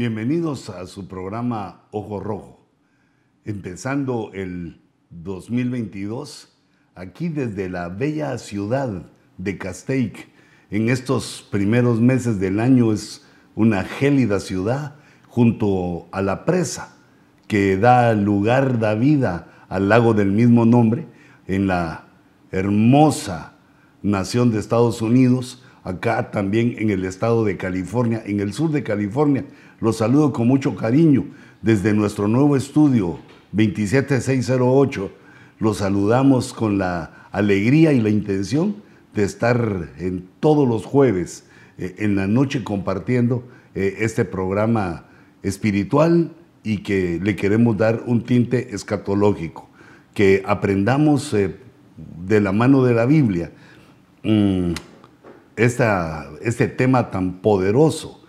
Bienvenidos a su programa Ojo Rojo. Empezando el 2022, aquí desde la bella ciudad de Castaic, en estos primeros meses del año es una gélida ciudad junto a la presa que da lugar, da vida al lago del mismo nombre, en la hermosa nación de Estados Unidos, acá también en el estado de California, en el sur de California, los saludo con mucho cariño desde nuestro nuevo estudio 27608. Los saludamos con la alegría y la intención de estar en todos los jueves eh, en la noche compartiendo eh, este programa espiritual y que le queremos dar un tinte escatológico, que aprendamos eh, de la mano de la Biblia mm, este tema tan poderoso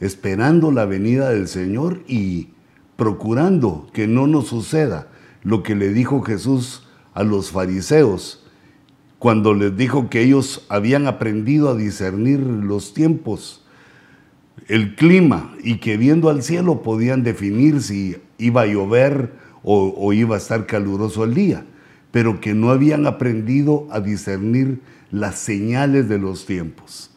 esperando la venida del Señor y procurando que no nos suceda lo que le dijo Jesús a los fariseos cuando les dijo que ellos habían aprendido a discernir los tiempos, el clima y que viendo al cielo podían definir si iba a llover o, iba a estar caluroso el día, pero que no habían aprendido a discernir las señales de los tiempos.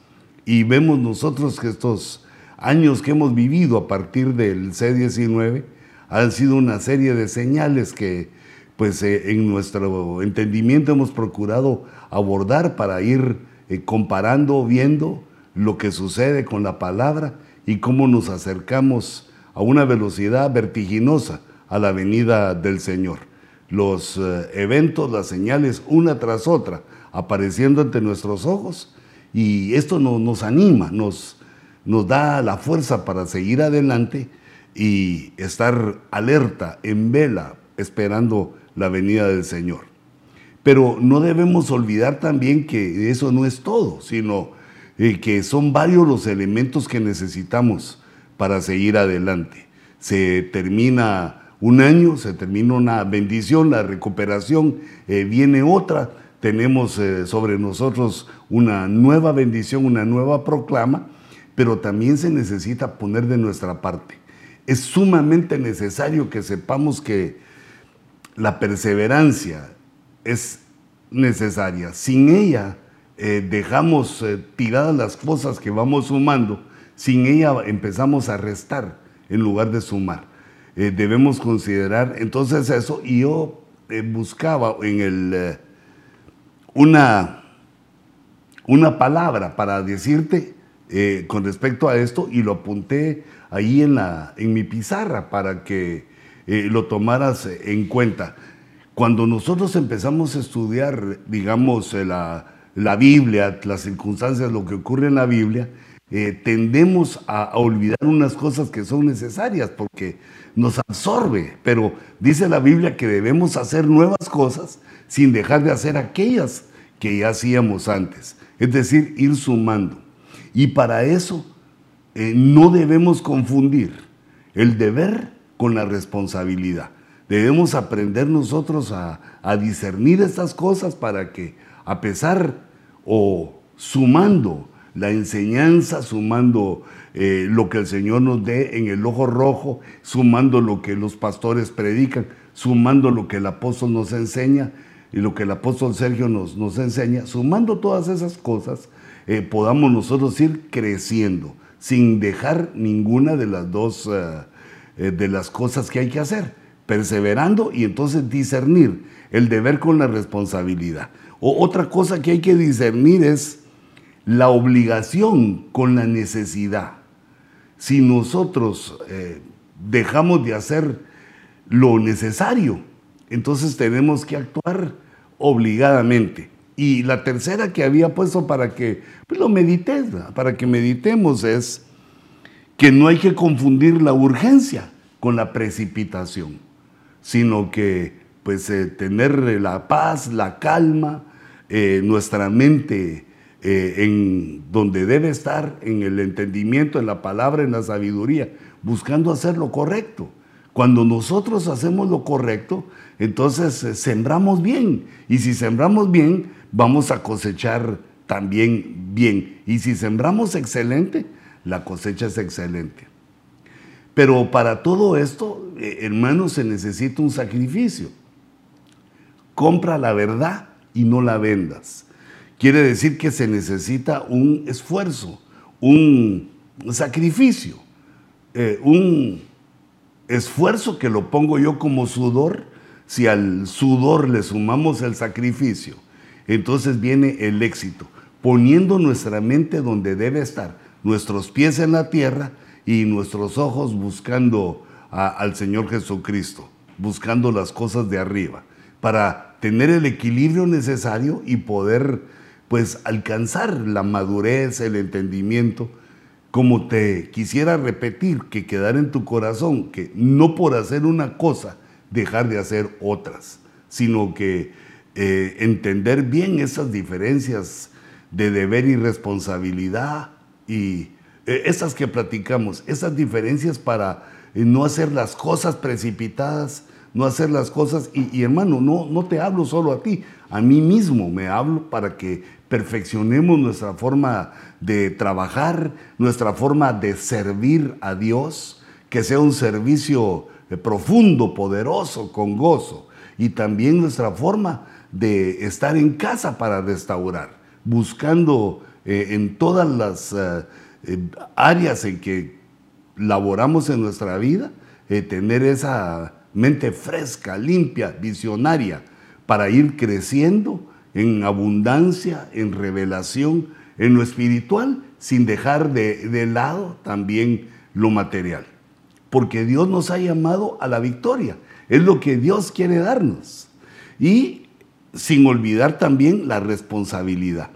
Y vemos nosotros que estos años que hemos vivido a partir del C-19 han sido una serie de señales que pues eh, en nuestro entendimiento hemos procurado abordar para ir eh, comparando, viendo lo que sucede con la palabra y cómo nos acercamos a una velocidad vertiginosa a la venida del Señor. Los eh, eventos, las señales, una tras otra, apareciendo ante nuestros ojos y esto nos anima, nos, nos da la fuerza para seguir adelante y estar alerta, en vela, esperando la venida del Señor. Pero no debemos olvidar también que eso no es todo, sino eh, que son varios los elementos que necesitamos para seguir adelante. Se termina un año, se termina una bendición, la recuperación, eh, viene otra, tenemos eh, sobre nosotros una nueva bendición, una nueva proclama, pero también se necesita poner de nuestra parte. Es sumamente necesario que sepamos que la perseverancia es necesaria. Sin ella eh, dejamos eh, tiradas las cosas que vamos sumando, sin ella empezamos a restar en lugar de sumar. Eh, debemos considerar entonces eso y yo buscaba en el una, una palabra para decirte eh, con respecto a esto y lo apunté ahí en, la, en mi pizarra para que eh, lo tomaras en cuenta. Cuando nosotros empezamos a estudiar, digamos, eh, la, la Biblia, las circunstancias, lo que ocurre en la Biblia, tendemos a, a, olvidar unas cosas que son necesarias porque nos absorbe. Pero dice la Biblia que debemos hacer nuevas cosas sin dejar de hacer aquellas que ya hacíamos antes. Es decir, ir sumando. Y para eso eh, no debemos confundir el deber con la responsabilidad. Debemos aprender nosotros a, discernir estas cosas para que a pesar o sumando la enseñanza, sumando eh, lo que el Señor nos dé en el ojo rojo, sumando lo que los pastores predican, sumando lo que el apóstol nos enseña y lo que el apóstol Sergio nos, nos enseña, sumando todas esas cosas, eh, podamos nosotros ir creciendo sin dejar ninguna de las dos eh, eh, de las cosas que hay que hacer, perseverando y entonces discernir el deber con la responsabilidad. O otra cosa que hay que discernir es la obligación con la necesidad. Si nosotros dejamos de hacer lo necesario, entonces tenemos que actuar obligadamente. Y la tercera que había puesto para que pues, lo medites, para que meditemos es que no hay que confundir la urgencia con la precipitación, sino que pues eh, tener la paz, la calma, eh, nuestra mente eh, en donde debe estar, en el entendimiento, en la palabra, en la sabiduría, buscando hacer lo correcto. Cuando nosotros hacemos lo correcto, entonces sembramos bien. Y si sembramos bien, vamos a cosechar también bien. Y si sembramos excelente, la cosecha es excelente. Pero para todo esto, eh, hermano, se necesita un sacrificio. Compra la verdad y no la vendas. Quiere decir que se necesita un esfuerzo, un sacrificio, eh, un esfuerzo que lo pongo yo como sudor. Si al sudor le sumamos el sacrificio, entonces viene el éxito, poniendo nuestra mente donde debe estar, nuestros pies en la tierra y nuestros ojos buscando al Señor Jesucristo, buscando las cosas de arriba, para tener el equilibrio necesario y poder pues alcanzar la madurez, el entendimiento, como te quisiera repetir, que quedar en tu corazón, que no por hacer una cosa, dejar de hacer otras, sino que eh, entender bien esas diferencias de deber y responsabilidad y eh, esas que platicamos, esas diferencias para eh, no hacer las cosas precipitadas, no hacer las cosas, y, hermano, no, no te hablo solo a ti, a mí mismo me hablo para que perfeccionemos nuestra forma de trabajar, nuestra forma de servir a Dios, que sea un servicio profundo, poderoso, con gozo, y también nuestra forma de estar en casa para restaurar, buscando en todas las áreas en que laboramos en nuestra vida, eh, tener esa mente fresca, limpia, visionaria, para ir creciendo en abundancia, en revelación, en lo espiritual, sin dejar de, de lado también lo material. Porque Dios nos ha llamado a la victoria. Es lo que Dios quiere darnos. Y sin olvidar también la responsabilidad.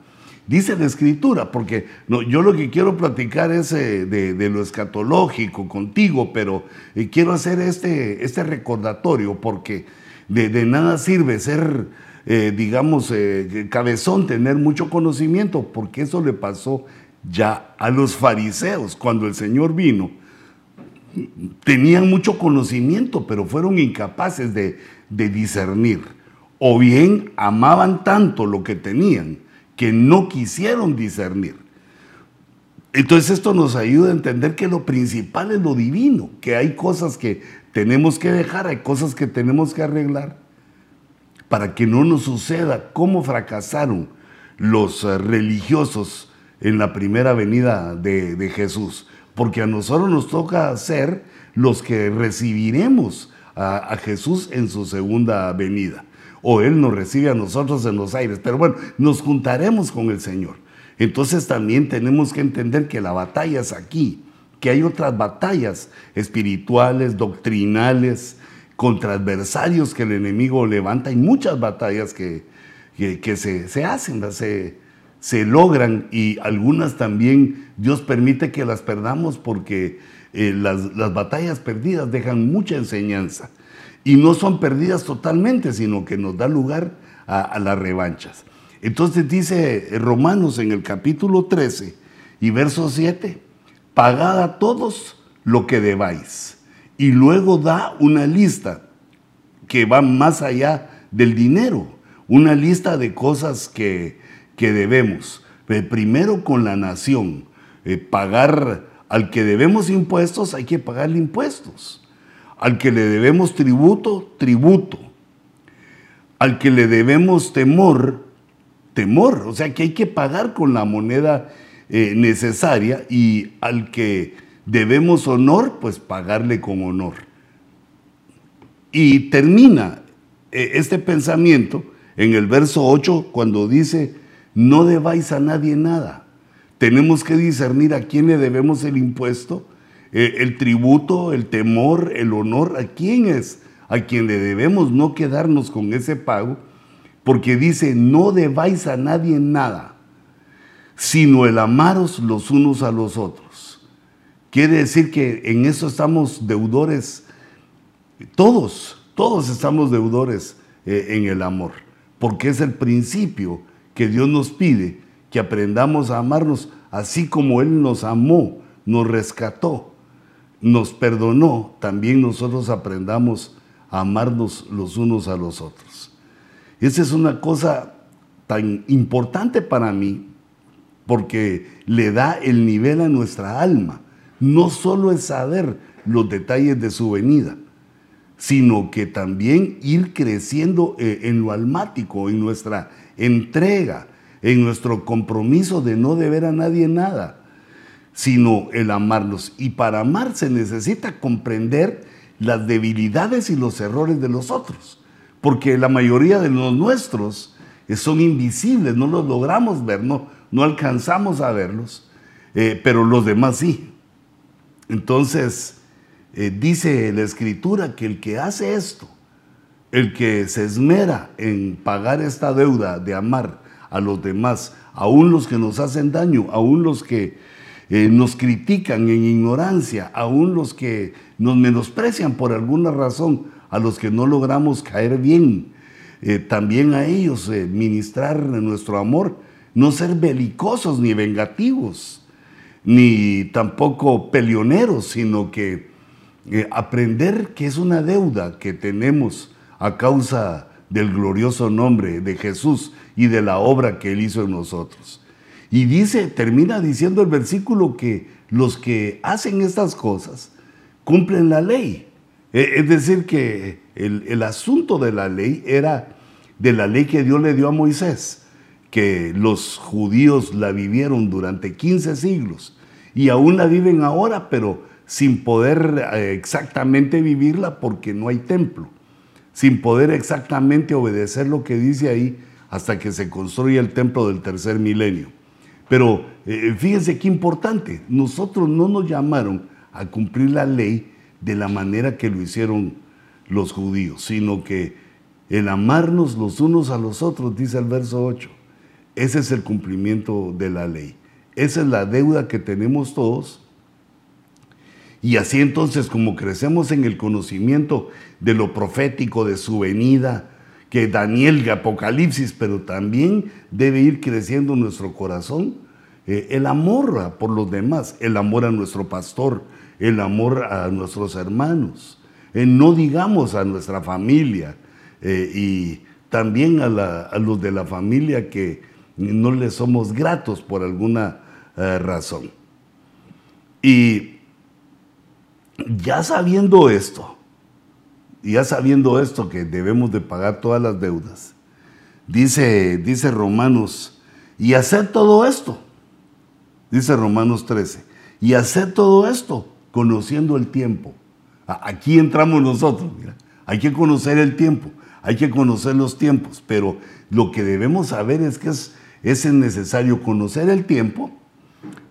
Dice la escritura, porque yo lo que quiero platicar es eh, de, lo escatológico contigo, pero eh, quiero hacer este, este recordatorio porque de, nada sirve ser, eh, digamos, cabezón, tener mucho conocimiento, porque eso le pasó ya a los fariseos cuando el Señor vino. Tenían mucho conocimiento, pero fueron incapaces de discernir. O bien amaban tanto lo que tenían que no quisieron discernir. Entonces esto nos ayuda a entender que lo principal es lo divino, que hay cosas que tenemos que dejar, hay cosas que tenemos que arreglar para que no nos suceda como fracasaron los eh, religiosos en la primera venida de, Jesús. Porque a nosotros nos toca ser los que recibiremos a Jesús en su segunda venida o Él nos recibe a nosotros en los aires. Pero bueno, nos juntaremos con el Señor. Entonces también tenemos que entender que la batalla es aquí, que hay otras batallas espirituales, doctrinales, contra adversarios que el enemigo levanta. Hay muchas batallas que, que, se, hacen, se, se logran y algunas también Dios permite que las perdamos porque eh, las, las batallas perdidas dejan mucha enseñanza y no son perdidas totalmente, sino que nos da lugar a, las revanchas. Entonces dice Romanos en el capítulo 13 y verso 7, pagad a todos lo que debáis. Y luego da una lista que va más allá del dinero, una lista de cosas que, que debemos. primero con la nación, eh, pagar al que debemos impuestos, hay que pagarle impuestos. Al que le debemos tributo, tributo. Al que le debemos temor, temor. O sea que hay que pagar con la moneda eh, necesaria y al que debemos honor, pues pagarle con honor. Y termina eh, este pensamiento en el verso 8 cuando dice, no debáis a nadie nada. Tenemos que discernir a quién le debemos el impuesto eh, el tributo, el temor, el honor, ¿a quién es? A quien le debemos no quedarnos con ese pago, porque dice, no debáis a nadie nada, sino el amaros los unos a los otros. Quiere decir que en eso estamos deudores, todos, todos estamos deudores eh, en el amor, porque es el principio que Dios nos pide, que aprendamos a amarnos así como Él nos amó, nos rescató nos perdonó, también nosotros aprendamos a amarnos los unos a los otros. Esa es una cosa tan importante para mí porque le da el nivel a nuestra alma. no solo es saber los detalles de su venida, sino que también ir creciendo eh, en lo almático, en nuestra entrega, en nuestro compromiso de no deber a nadie nada, sino el amarnos. Y para amar se necesita comprender las debilidades y los errores de los otros, porque la mayoría de los nuestros son invisibles, no los logramos ver, no, no alcanzamos a verlos, eh, pero los demás sí. Entonces, eh, dice la escritura que el que hace esto, el que se esmera en pagar esta deuda de amar a los demás, aún los que nos hacen daño, aún los que eh, nos critican en ignorancia, aún los que nos menosprecian por alguna razón, a los que no logramos caer bien, eh, también a ellos ministrar nuestro amor, no ser belicosos ni vengativos, ni tampoco peleoneros, sino que eh, aprender que es una deuda que tenemos a causa del glorioso nombre de Jesús y de la obra que Él hizo en nosotros. Y dice, termina diciendo el versículo que los que hacen estas cosas cumplen la ley. E, es decir, que el, el asunto de la ley era de la ley que Dios le dio a Moisés, que los judíos la vivieron durante 15 siglos y aún la viven ahora, pero sin poder eh, exactamente vivirla porque no hay templo, sin poder exactamente obedecer lo que dice ahí hasta que se construya el templo del tercer milenio. Pero eh, fíjense qué importante, nosotros no nos llamaron a cumplir la ley de la manera que lo hicieron los judíos, sino que el amarnos los unos a los otros, dice el verso 8, ese es el cumplimiento de la ley. Esa es la deuda que tenemos todos. Y así entonces como crecemos en el conocimiento de lo profético, de su venida, que Daniel de Apocalipsis, pero también debe ir creciendo nuestro corazón, eh, el amor por los demás, el amor a nuestro pastor, el amor a nuestros hermanos, eh, no digamos a nuestra familia eh, y también a, los de la familia que no les somos gratos por alguna razón. Y ya sabiendo esto, ya sabiendo esto que debemos de pagar todas las deudas, dice, dice Romanos, y hacer todo esto, dice Romanos 13, y hacer todo esto conociendo el tiempo. Aquí entramos nosotros, mira, hay que conocer el tiempo, hay que conocer los tiempos, pero lo que debemos saber es que es, es necesario conocer el tiempo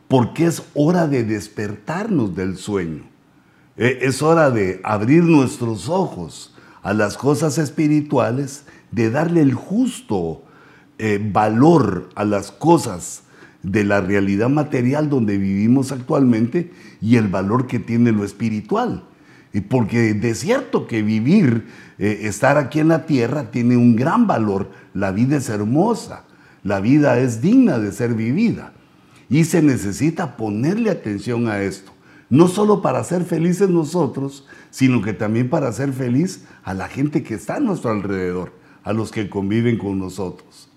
porque es hora de despertarnos del sueño. Eh, es hora de abrir nuestros ojos a las cosas espirituales, de darle el justo eh, valor a las cosas de la realidad material donde vivimos actualmente y el valor que tiene lo espiritual. Y porque de cierto que vivir, eh, estar aquí en la tierra tiene un gran valor. La vida es hermosa, la vida es digna de ser vivida. Y se necesita ponerle atención a esto no solo para ser felices nosotros, sino que también para ser feliz a la gente que está a nuestro alrededor, a los que conviven con nosotros.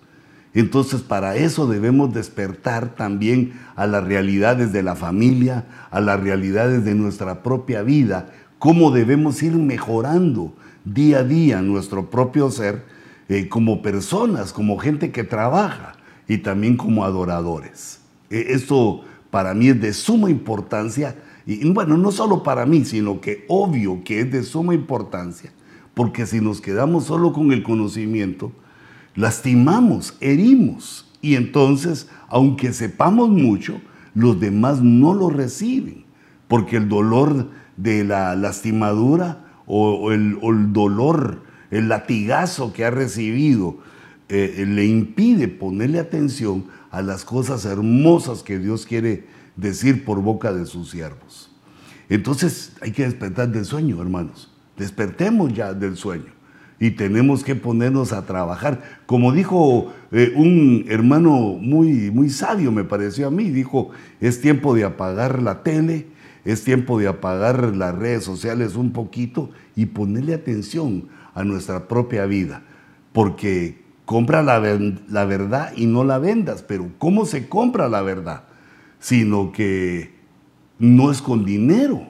Entonces para eso debemos despertar también a las realidades de la familia, a las realidades de nuestra propia vida, cómo debemos ir mejorando día a día nuestro propio ser eh, como personas, como gente que trabaja y también como adoradores. E, esto para mí es de suma importancia y bueno, no solo para mí, sino que obvio que es de suma importancia, porque si nos quedamos solo con el conocimiento, lastimamos, herimos, y entonces, aunque sepamos mucho, los demás no lo reciben, porque el dolor de la lastimadura o, el, dolor, el latigazo que ha recibido, eh, le impide ponerle atención a las cosas hermosas que Dios quiere decir por boca de sus siervos. Entonces hay que despertar del sueño, hermanos. Despertemos ya del sueño y tenemos que ponernos a trabajar. Como dijo eh, un hermano muy, muy sabio, me pareció a mí, dijo, es tiempo de apagar la tele, es tiempo de apagar las redes sociales un poquito y ponerle atención a nuestra propia vida, porque compra la, la verdad y no la vendas, pero ¿cómo se compra la verdad? Sino que no es con dinero,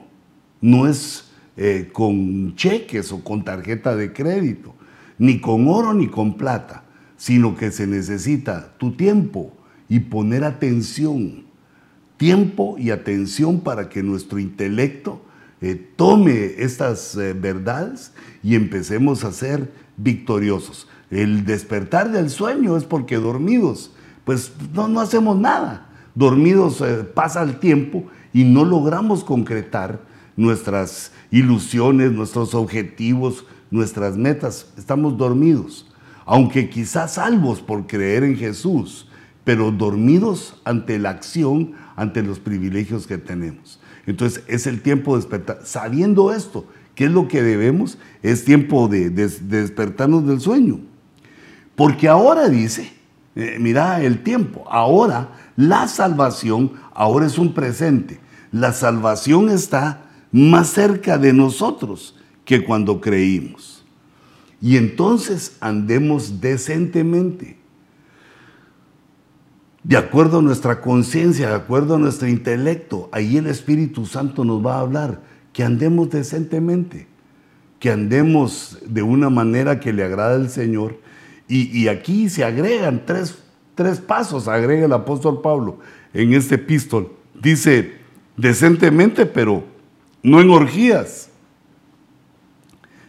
no es eh, con cheques o con tarjeta de crédito, ni con oro ni con plata, sino que se necesita tu tiempo y poner atención, tiempo y atención para que nuestro intelecto eh, tome estas eh, verdades y empecemos a ser victoriosos. El despertar del sueño es porque dormidos, pues no, no hacemos nada. Dormidos pasa el tiempo y no logramos concretar nuestras ilusiones, nuestros objetivos, nuestras metas. Estamos dormidos, aunque quizás salvos por creer en Jesús, pero dormidos ante la acción, ante los privilegios que tenemos. Entonces es el tiempo de despertar. Sabiendo esto, ¿qué es lo que debemos? Es tiempo de, despertarnos del sueño. Porque ahora dice, eh, mira el tiempo, ahora la salvación, ahora es un presente. La salvación está más cerca de nosotros que cuando creímos. Y entonces andemos decentemente, de acuerdo a nuestra conciencia, de acuerdo a nuestro intelecto. Ahí el Espíritu Santo nos va a hablar que andemos decentemente, que andemos de una manera que le agrada al Señor. Y, aquí se agregan tres, tres pasos, agrega el apóstol Pablo en este epístol. Dice, decentemente, pero no en orgías,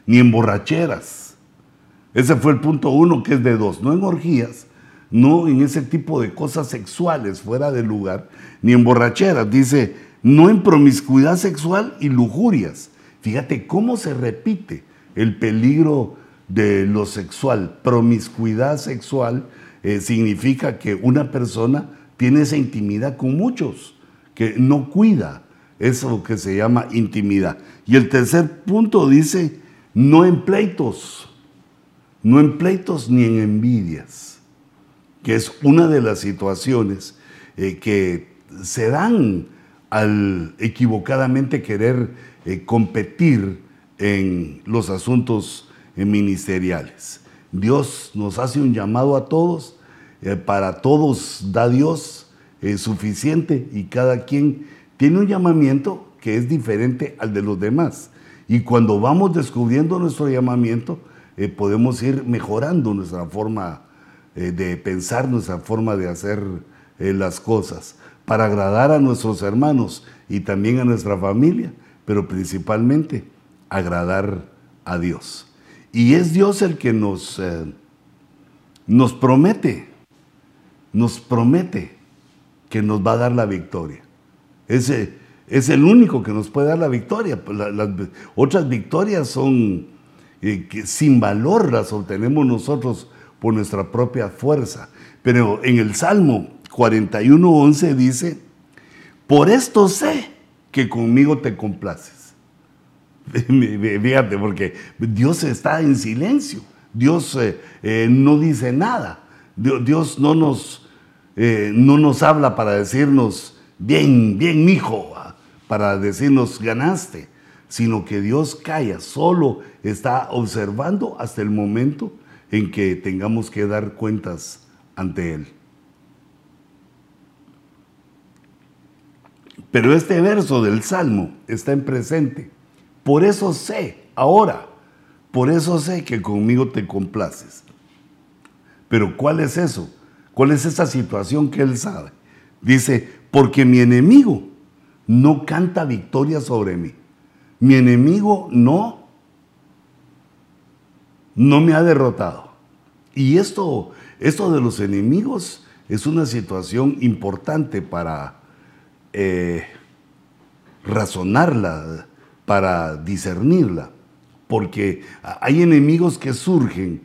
ni en borracheras. Ese fue el punto uno, que es de dos, no en orgías, no en ese tipo de cosas sexuales fuera de lugar, ni en borracheras. Dice, no en promiscuidad sexual y lujurias. Fíjate cómo se repite el peligro de lo sexual. Promiscuidad sexual eh, significa que una persona tiene esa intimidad con muchos, que no cuida, eso que se llama intimidad. Y el tercer punto dice, no en pleitos, no en pleitos ni en envidias, que es una de las situaciones eh, que se dan al equivocadamente querer eh, competir en los asuntos ministeriales. Dios nos hace un llamado a todos, para todos da Dios suficiente y cada quien tiene un llamamiento que es diferente al de los demás. Y cuando vamos descubriendo nuestro llamamiento, eh, podemos ir mejorando nuestra forma eh, de pensar, nuestra forma de hacer eh, las cosas, para agradar a nuestros hermanos y también a nuestra familia, pero principalmente agradar a Dios. Y es Dios el que nos, nos promete, nos promete que nos va a dar la victoria. Ese es el único que nos puede dar la victoria. Pues, las otras victorias son eh, que sin valor, las obtenemos nosotros por nuestra propia fuerza. Pero en el Salmo 41.11 dice, por esto sé que conmigo te complaces. Fíjate, porque Dios está en silencio. Dios eh, eh, no dice nada. Dios, no, nos, no nos habla para decirnos, bien, bien, mijo, para decirnos ganaste, sino que Dios calla, solo está observando hasta el momento en que tengamos que dar cuentas ante Él. Pero este verso del Salmo está en presente. Por eso sé, ahora, por eso sé que conmigo te complaces. Pero ¿cuál es eso? ¿Cuál es esa situación que Él sabe? Dice, porque mi enemigo no canta victoria sobre mí. Mi enemigo no, no me ha derrotado. Y esto, esto de los enemigos es una situación importante para eh, razonarla, para discernirla, porque hay enemigos que surgen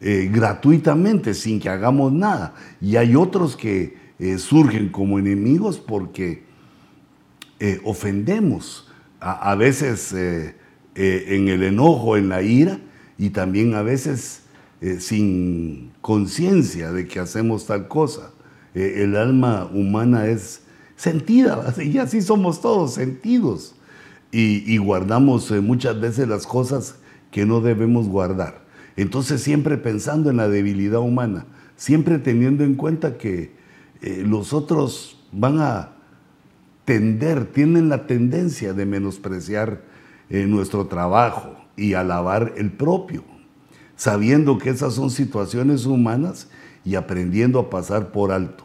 eh, gratuitamente sin que hagamos nada, y hay otros que eh, surgen como enemigos porque eh, ofendemos, a, veces en el enojo, en la ira, y también a veces sin conciencia de que hacemos tal cosa. el alma humana es sentida, y así somos todos, sentidos, y, guardamos muchas veces las cosas que no debemos guardar. Entonces siempre pensando en la debilidad humana, siempre teniendo en cuenta que eh, los otros van a tender, tienen la tendencia de menospreciar eh, nuestro trabajo y alabar el propio, sabiendo que esas son situaciones humanas y aprendiendo a pasar por alto,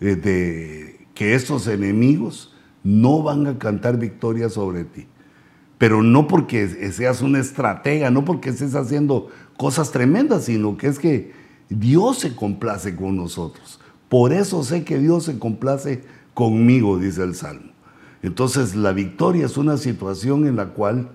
eh, de que estos enemigos no van a cantar victoria sobre ti. Pero no porque seas una estratega, no porque estés haciendo cosas tremendas, sino que es que Dios se complace con nosotros. Por eso sé que Dios se complace conmigo, dice el Salmo. Entonces la victoria es una situación en la cual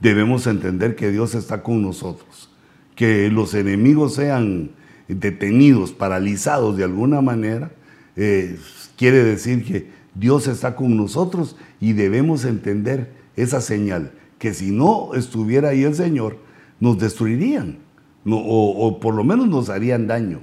debemos entender que Dios está con nosotros. Que los enemigos sean detenidos, paralizados de alguna manera, eh, quiere decir que Dios está con nosotros y debemos entender esa señal, que si no estuviera ahí el Señor, nos destruirían, o, por lo menos nos harían daño.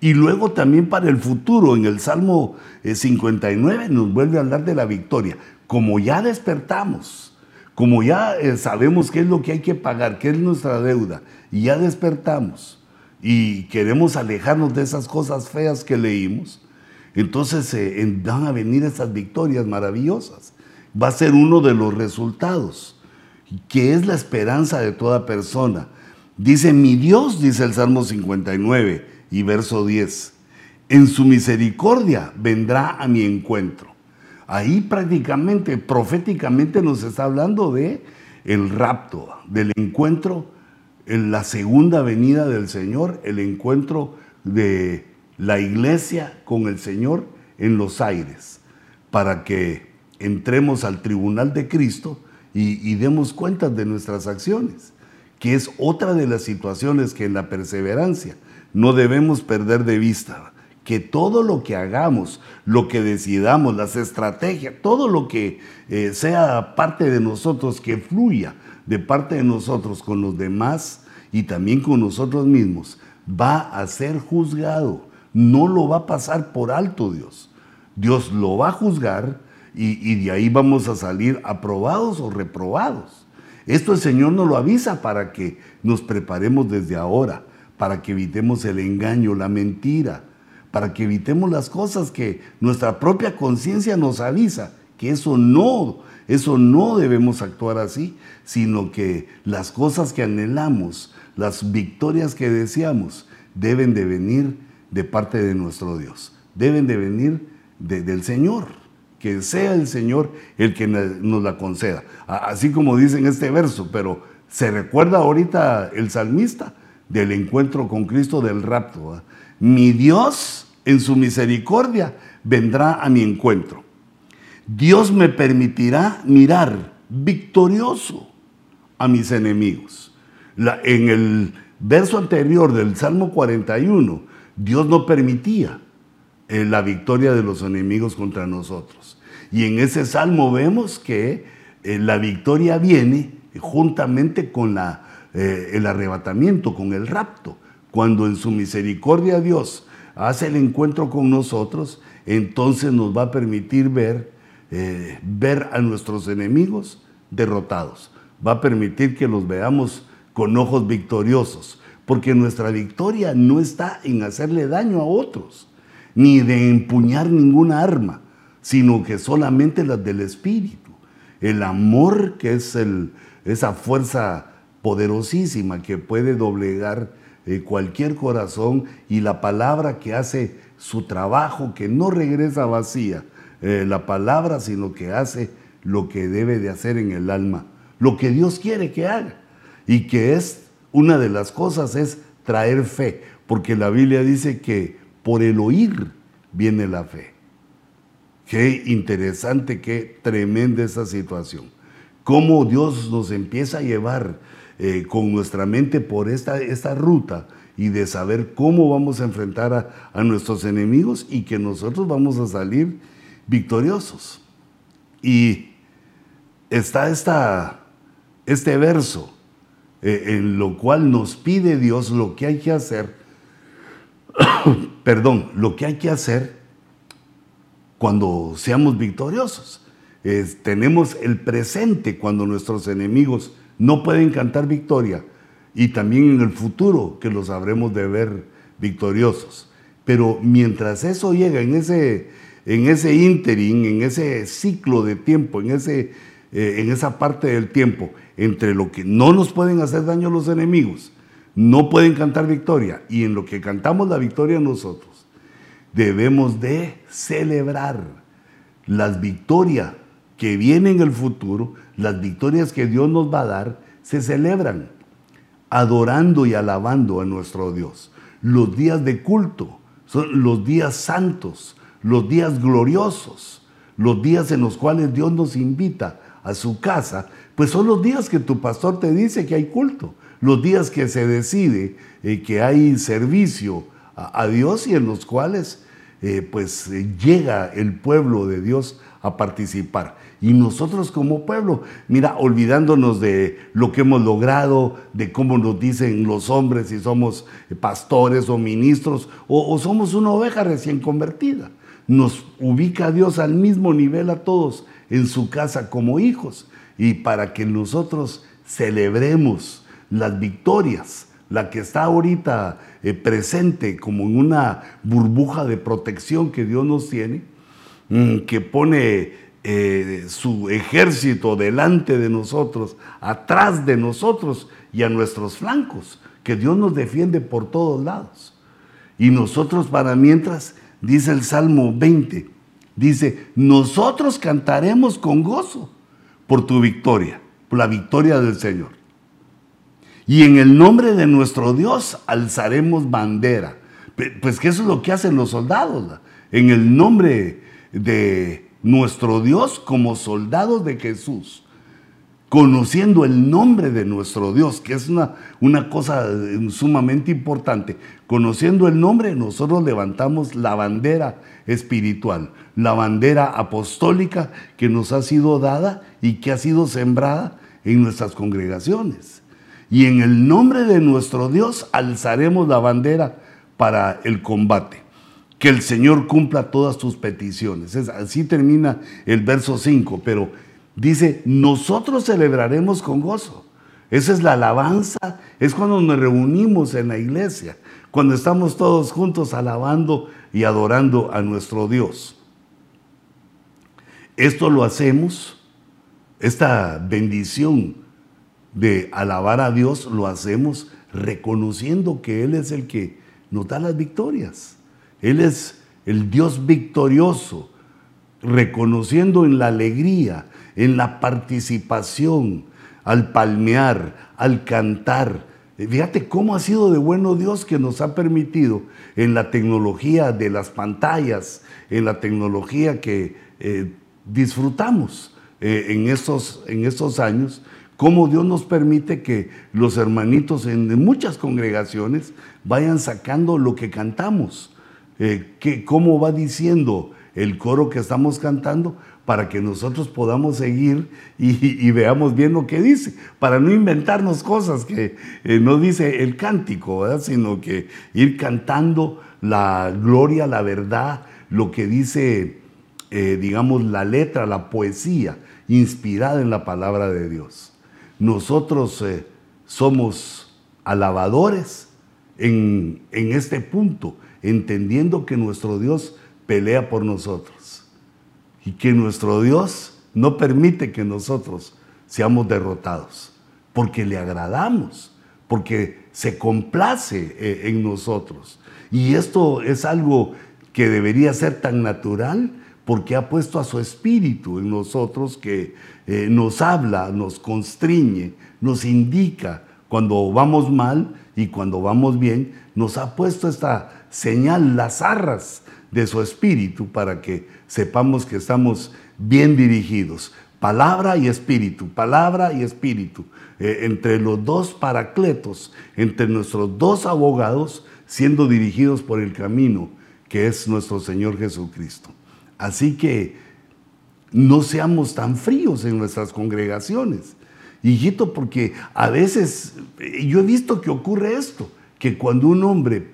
Y luego también para el futuro, en el Salmo 59 eh, nos vuelve a hablar de la victoria. Como ya despertamos, como ya eh, sabemos qué es lo que hay que pagar, qué es nuestra deuda, y ya despertamos y queremos alejarnos de esas cosas feas que leímos, entonces eh, van a venir esas victorias maravillosas. Va a ser uno de los resultados, que es la esperanza de toda persona. Dice, mi Dios, dice el Salmo 59 y verso 10, en su misericordia vendrá a mi encuentro. Ahí prácticamente, proféticamente nos está hablando de el rapto, del encuentro, en la segunda venida del Señor, el encuentro de la iglesia con el Señor en los aires, para que entremos al tribunal de Cristo y, demos cuenta de nuestras acciones, que es otra de las situaciones que en la perseverancia no debemos perder de vista, que todo lo que hagamos, lo que decidamos, las estrategias, todo lo que eh, sea parte de nosotros, que fluya de parte de nosotros con los demás y también con nosotros mismos, va a ser juzgado no lo va a pasar por alto Dios. Dios lo va a juzgar y, de ahí vamos a salir aprobados o reprobados. Esto el Señor nos lo avisa para que nos preparemos desde ahora, para que evitemos el engaño, la mentira, para que evitemos las cosas que nuestra propia conciencia nos avisa, que eso no, eso no debemos actuar así, sino que las cosas que anhelamos, las victorias que deseamos, deben de venir de parte de nuestro Dios. Deben de venir del Señor, que sea el Señor el que nos la conceda. Así como dice en este verso, pero se recuerda ahorita el salmista del encuentro con Cristo del rapto. Mi Dios en su misericordia vendrá a mi encuentro. Dios me permitirá mirar victorioso a mis enemigos. en el verso anterior del Salmo 41 Dios no permitía eh, la victoria de los enemigos contra nosotros. Y en ese salmo vemos que eh, la victoria viene juntamente con la, eh, el arrebatamiento, con el rapto. Cuando en su misericordia Dios hace el encuentro con nosotros, entonces nos va a permitir ver, ver a nuestros enemigos derrotados. Va a permitir que los veamos con ojos victoriosos porque nuestra victoria no está en hacerle daño a otros, ni de empuñar ninguna arma, sino que solamente las del Espíritu. El amor, que es esa fuerza poderosísima que puede doblegar eh, cualquier corazón, y la palabra que hace su trabajo, que no regresa vacía, eh, la palabra, sino que hace lo que debe de hacer en el alma, lo que Dios quiere que haga, y que es una de las cosas es traer fe, porque la Biblia dice que por el oír viene la fe. Qué interesante, qué tremenda esa situación. Cómo Dios nos empieza a llevar eh, con nuestra mente por esta, esta ruta y de saber cómo vamos a enfrentar a, a nuestros enemigos y que nosotros vamos a salir victoriosos. Y está esta, este verso eh, en lo cual nos pide Dios lo que hay que hacer, perdón, lo que hay que hacer cuando seamos victoriosos. tenemos el presente cuando nuestros enemigos no pueden cantar victoria y también en el futuro que los habremos de ver victoriosos. Pero mientras eso llega en ese en ese ínterin, en ese ciclo de tiempo, en, ese, eh, en esa parte del tiempo, entre lo que no nos pueden hacer daño los enemigos, no pueden cantar victoria, y en lo que cantamos la victoria nosotros, debemos de celebrar las victorias que vienen en el futuro, las victorias que Dios nos va a dar, se celebran adorando y alabando a nuestro Dios. Los días de culto son los días santos, los días gloriosos, los días en los cuales Dios nos invita a su casa, pues son los días que tu pastor te dice que hay culto, los días que se decide eh, que hay servicio a, Dios y en los cuales eh, pues eh, llega el pueblo de Dios a participar. Y nosotros como pueblo, mira, olvidándonos de lo que hemos logrado, de cómo nos dicen los hombres si somos pastores o ministros o, o somos una oveja recién convertida. Nos ubica Dios al mismo nivel a todos en su casa como hijos y para que nosotros celebremos las victorias, la que está ahorita eh, presente como en una burbuja de protección que Dios nos tiene, mm, que pone eh, su ejército delante de nosotros, atrás de nosotros y a nuestros flancos, que Dios nos defiende por todos lados. Y nosotros para mientras, dice el Salmo 20, dice, nosotros cantaremos con gozo por tu victoria, por la victoria del Señor. Y en el nombre de nuestro Dios alzaremos bandera. Pues que eso es lo que hacen los soldados. En el nombre de nuestro Dios como soldados de Jesús, conociendo el nombre de nuestro Dios, que es una, una cosa sumamente importante. Conociendo el nombre, nosotros levantamos la bandera espiritual, la bandera apostólica que nos ha sido dada y que ha sido sembrada en nuestras congregaciones. Y en el nombre de nuestro Dios alzaremos la bandera para el combate que el Señor cumpla todas tus peticiones. así termina el verso 5, pero dice, nosotros celebraremos con gozo. Esa es la alabanza, es cuando nos reunimos en la iglesia, cuando estamos todos juntos alabando y adorando a nuestro Dios. Esto lo hacemos, esta bendición de alabar a Dios lo hacemos reconociendo que Él es el que nos da las victorias. Él es el Dios victorioso, reconociendo en la alegría, en la participación, al palmear, al cantar. Fíjate cómo ha sido de bueno Dios que nos ha permitido en la tecnología de las pantallas, en la tecnología que eh, disfrutamos eh, en, estos, en estos años, cómo Dios nos permite que los hermanitos en muchas congregaciones vayan sacando lo que cantamos eh, cómo va diciendo el coro que estamos cantando para que nosotros podamos seguir y, veamos bien lo que dice, para no inventarnos cosas que eh, no dice el cántico, sino que ir cantando la gloria, la verdad, lo que dice, eh, digamos, la letra, la poesía inspirada en la palabra de Dios. Nosotros somos alabadores en, en este punto entendiendo que nuestro Dios pelea por nosotros y que nuestro Dios no permite que nosotros seamos derrotados, porque le agradamos, porque se complace eh, en nosotros. Y esto es algo que debería ser tan natural porque ha puesto a su espíritu en nosotros que eh, nos habla, nos constriñe, nos indica cuando vamos mal y cuando vamos bien, nos ha puesto esta señal, las arras de su espíritu para que sepamos que estamos bien dirigidos. Palabra y espíritu, palabra y espíritu. Eh, entre los dos paracletos, entre nuestros dos abogados, siendo dirigidos por el camino que es nuestro Señor Jesucristo. Así que no seamos tan fríos en nuestras congregaciones. Hijito, porque a veces yo he visto que ocurre esto que cuando un hombre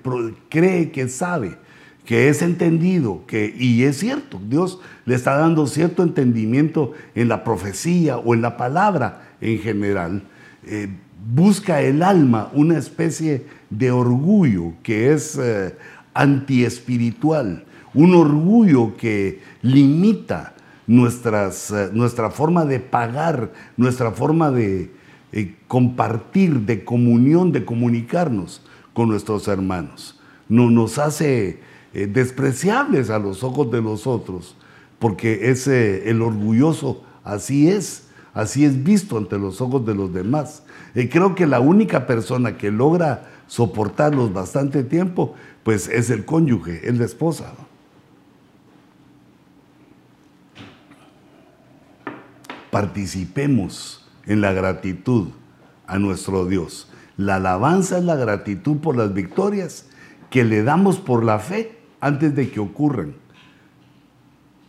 cree que sabe, que es entendido, que, y es cierto, Dios le está dando cierto entendimiento en la profecía o en la palabra en general, eh, busca el alma una especie de orgullo que es eh, antiespiritual, un orgullo que limita nuestras, eh, nuestra forma de pagar, nuestra forma de eh, compartir, de comunión, de comunicarnos con nuestros hermanos. No, nos hace eh, despreciables a los ojos de los otros, porque ese, el orgulloso así es, así es visto ante los ojos de los demás. Y creo que la única persona que logra soportarlos bastante tiempo, pues es el cónyuge, el la esposa. Participemos en la gratitud a nuestro Dios. La alabanza es la gratitud por las victorias que le damos por la fe antes de que ocurran,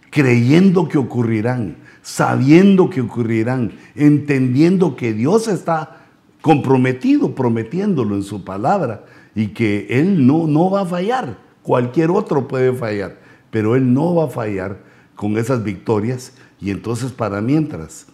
creyendo que ocurrirán, sabiendo que ocurrirán, entendiendo que Dios está comprometido, prometiéndolo en su palabra y que Él no, no va a fallar. Cualquier otro puede fallar, pero Él no va a fallar con esas victorias y entonces para mientras,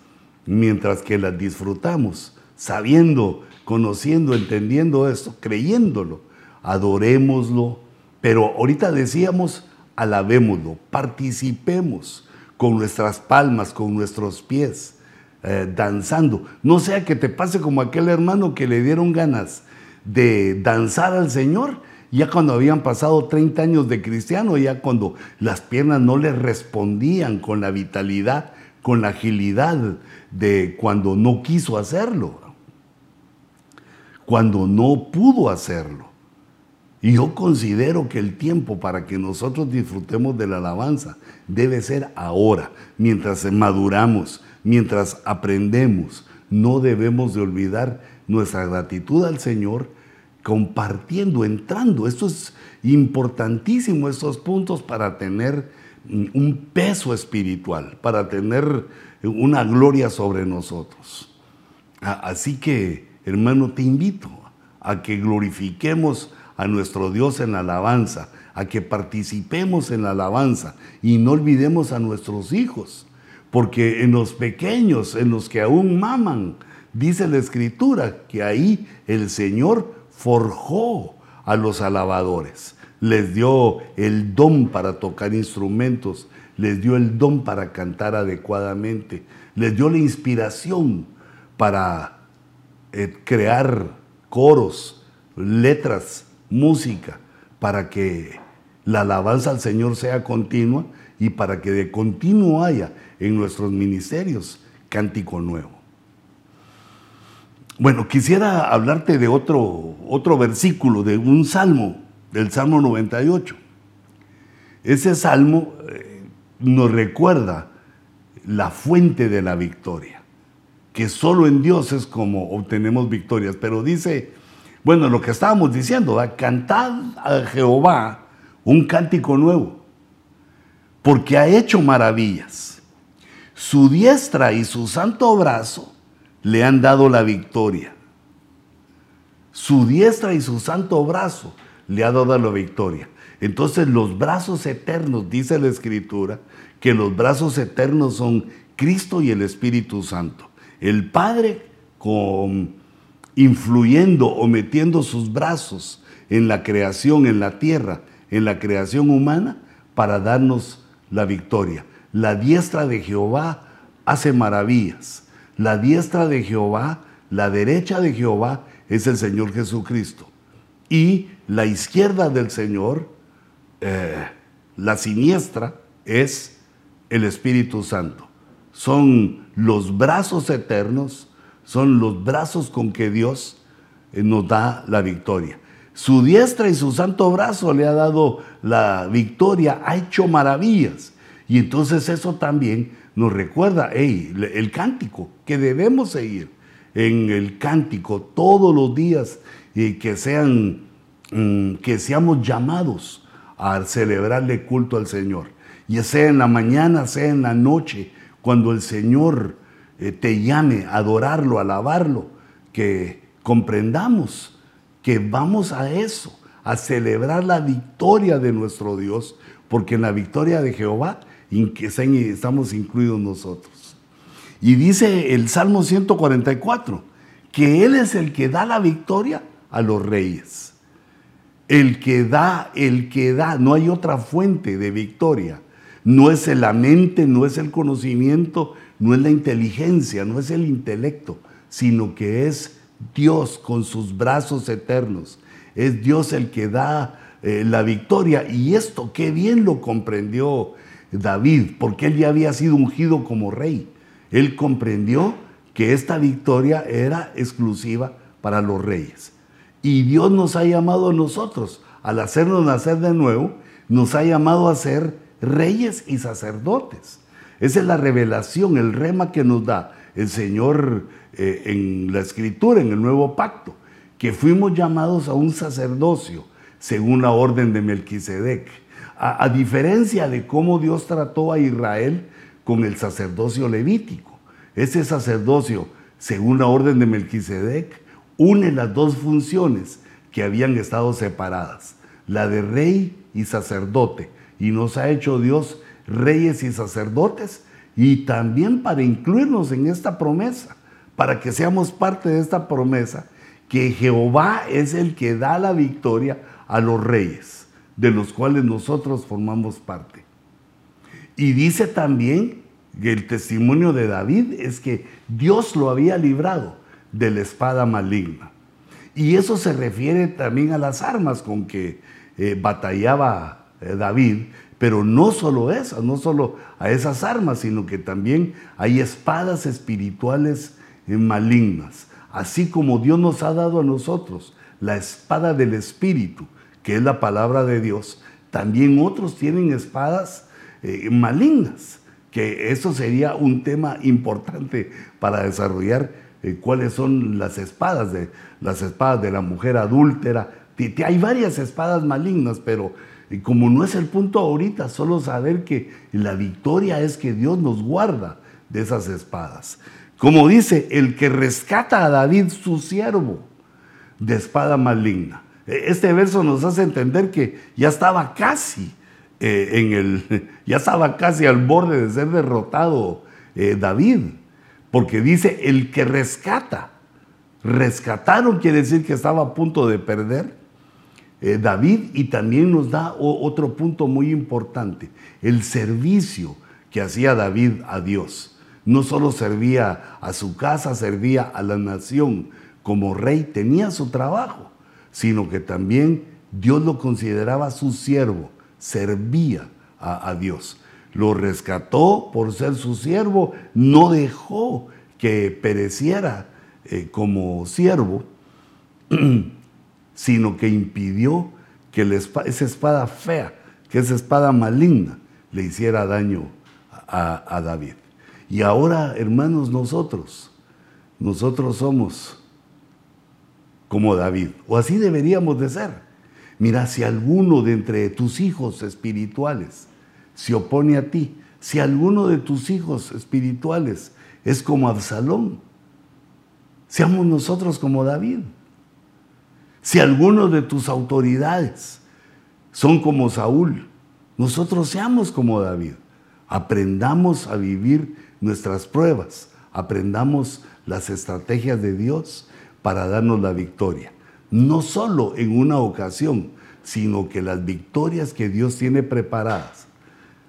mientras que las disfrutamos, sabiendo, conociendo, entendiendo esto, creyéndolo, adorémoslo, pero ahorita decíamos, alabémoslo, participemos con nuestras palmas, con nuestros pies, eh, danzando. No sea que te pase como aquel hermano que le dieron ganas de danzar al Señor, ya cuando habían pasado 30 años de cristiano, ya cuando las piernas no le respondían con la vitalidad, con la agilidad de cuando no quiso hacerlo, cuando no pudo hacerlo. Y yo considero que el tiempo para que nosotros disfrutemos de la alabanza debe ser ahora, mientras maduramos, mientras aprendemos. No debemos de olvidar nuestra gratitud al Señor compartiendo, entrando. Esto es importantísimo, estos puntos para tener mm, un peso espiritual, para tener una gloria sobre nosotros. Así que, hermano, te invito a que glorifiquemos a nuestro Dios en la alabanza, a que participemos en la alabanza y no olvidemos a nuestros hijos, porque en los pequeños, en los que aún maman, dice la escritura que ahí el Señor forjó a los alabadores, les dio el don para tocar instrumentos, les dio el don para cantar adecuadamente, les dio la inspiración para eh, crear coros, letras música para que la alabanza al Señor sea continua y para que de continuo haya en nuestros ministerios cántico nuevo. Bueno, quisiera hablarte de otro, otro versículo, de un salmo, del Salmo 98. Ese salmo eh, nos recuerda la fuente de la victoria, que solo en Dios es como obtenemos victorias, pero dice bueno, lo que estábamos diciendo, cantad a Jehová un cántico nuevo, porque ha hecho maravillas. Su diestra y su santo brazo le han dado la victoria. Su diestra y su santo brazo le ha dado la victoria. Entonces los brazos eternos, dice la escritura, que los brazos eternos son Cristo y el Espíritu Santo. El Padre con influyendo o metiendo sus brazos en la creación, en la tierra, en la creación humana, para darnos la victoria. La diestra de Jehová hace maravillas. La diestra de Jehová, la derecha de Jehová es el Señor Jesucristo. Y la izquierda del Señor, eh, la siniestra, es el Espíritu Santo. Son los brazos eternos son los brazos con que Dios eh, nos da la victoria. Su diestra y su santo brazo le ha dado la victoria, ha hecho maravillas. Y entonces eso también nos recuerda, el cántico, que debemos seguir en el cántico todos los días y que sean, mm, que seamos llamados a celebrarle culto al Señor. Ya sea en la mañana, sea en la noche, cuando el Señor eh, te llame a adorarlo, a alabarlo, que comprendamos que vamos a eso, a celebrar la victoria de nuestro Dios, porque en la victoria de Jehová estamos incluidos nosotros. Y dice el Salmo 144, que Él es el que da la victoria a los reyes. El que da, el que da, no hay otra fuente de victoria. No es la mente, no es el conocimiento, no es la inteligencia, no es el intelecto, sino que es Dios con sus brazos eternos. Es Dios el que da eh, la victoria. Y esto qué bien lo comprendió David, porque él ya había sido ungido como rey. Él comprendió que esta victoria era exclusiva para los reyes. Y Dios nos ha llamado a nosotros, al hacernos nacer de nuevo, nos ha llamado a ser reyes y sacerdotes. Esa es la revelación, el rema que nos da el Señor eh, en la Escritura, en el Nuevo Pacto, que fuimos llamados a un sacerdocio según la orden de Melquisedec. A, diferencia de cómo Dios trató a Israel con el sacerdocio levítico. Ese sacerdocio, según la orden de Melquisedec, une las dos funciones que habían estado separadas, la de rey y sacerdote, y nos ha hecho Dios reyes y sacerdotes, y también para incluirnos en esta promesa, para que seamos parte de esta promesa, que Jehová es el que da la victoria a los reyes, de los cuales nosotros formamos parte. Y dice también que el testimonio de David es que Dios lo había librado de la espada maligna. Y eso se refiere también a las armas con que eh, batallaba eh, David, pero no solo esas, no solo a esas armas, sino que también hay espadas espirituales eh, malignas, así como Dios nos ha dado a nosotros la espada del Espíritu, que es la palabra de Dios, también otros tienen espadas eh, malignas, que eso sería un tema importante para desarrollar eh, cuáles son las espadas de las espadas de la mujer adúltera. Hay varias espadas malignas, pero y como no es el punto ahorita, solo saber que la victoria es que Dios nos guarda de esas espadas. Como dice, el que rescata a David, su siervo, de espada maligna. E, este verso nos hace entender que ya estaba casi eh, en el, ya estaba casi al borde de ser derrotado eh, David, porque dice el que rescata. Rescataron quiere decir que estaba a punto de perder eh, David y también nos da otro punto muy importante, el servicio que hacía David a Dios. No solo servía a su casa, servía a la nación. Como rey tenía su trabajo, sino que también Dios lo consideraba su siervo, servía a, Dios. Lo rescató por ser su siervo, no dejó que pereciera eh, como siervo, sino que impidió que esa espada fea, que esa espada maligna, le hiciera daño a, David. Y ahora, hermanos, nosotros, nosotros somos como David, o así deberíamos de ser. Mira, si alguno de entre tus hijos espirituales se opone a ti, si alguno de tus hijos espirituales es como Absalón, seamos nosotros como David. Si algunos de tus autoridades son como Saúl, nosotros seamos como David. Aprendamos a vivir nuestras pruebas, aprendamos las estrategias de Dios para darnos la victoria. No solo en una ocasión, sino que las victorias que Dios tiene preparadas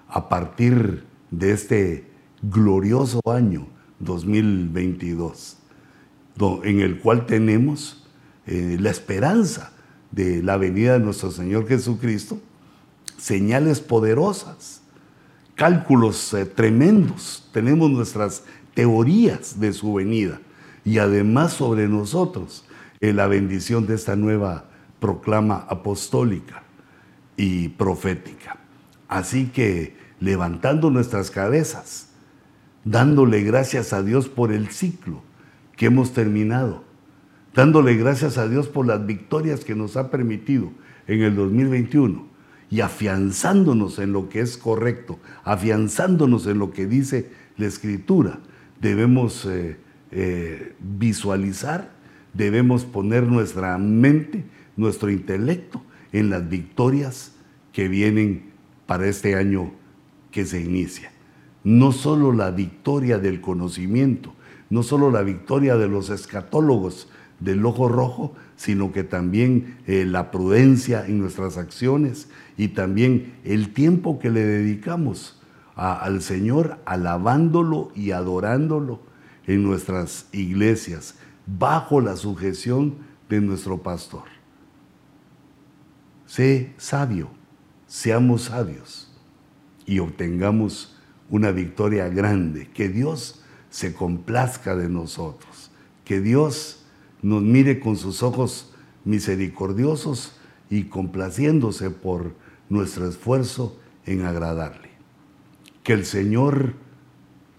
a partir de este glorioso año 2022, en el cual tenemos eh, la esperanza de la venida de nuestro Señor Jesucristo, señales poderosas, cálculos eh, tremendos, tenemos nuestras teorías de su venida y además sobre nosotros eh, la bendición de esta nueva proclama apostólica y profética. Así que levantando nuestras cabezas, dándole gracias a Dios por el ciclo que hemos terminado, dándole gracias a Dios por las victorias que nos ha permitido en el 2021 y afianzándonos en lo que es correcto, afianzándonos en lo que dice la Escritura, debemos eh, eh, visualizar, debemos poner nuestra mente, nuestro intelecto en las victorias que vienen para este año que se inicia. No solo la victoria del conocimiento, no solo la victoria de los escatólogos, del ojo rojo, sino que también eh, la prudencia en nuestras acciones y también el tiempo que le dedicamos al Señor, alabándolo y adorándolo en nuestras iglesias, bajo la sujeción de nuestro pastor. Sé sabio, seamos sabios y obtengamos una victoria grande. Que Dios se complazca de nosotros. Que Dios nos mire con sus ojos misericordiosos y complaciéndose por nuestro esfuerzo en agradarle. Que el Señor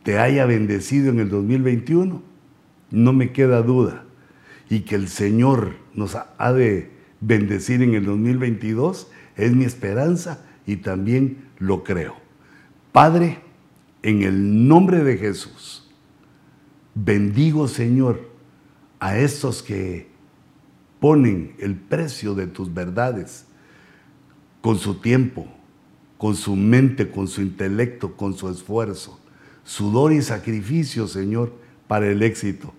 te haya bendecido en el 2021, no me queda duda. Y que el Señor nos ha de bendecir en el 2022, es mi esperanza y también lo creo. Padre, en el nombre de Jesús, bendigo Señor a estos que ponen el precio de tus verdades con su tiempo, con su mente, con su intelecto, con su esfuerzo, sudor y sacrificio, Señor, para el éxito.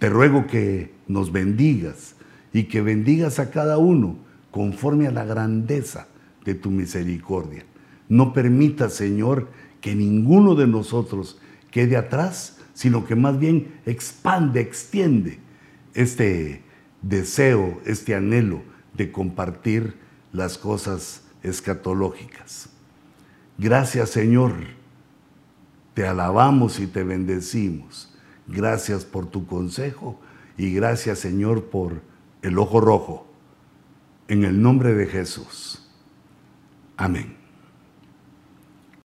Te ruego que nos bendigas y que bendigas a cada uno conforme a la grandeza de tu misericordia. No permita, Señor, que ninguno de nosotros quede atrás, sino que más bien expande, extiende este deseo, este anhelo de compartir las cosas escatológicas. Gracias, Señor. Te alabamos y te bendecimos. Gracias por tu consejo y gracias, Señor, por el ojo rojo. En el nombre de Jesús. Amén.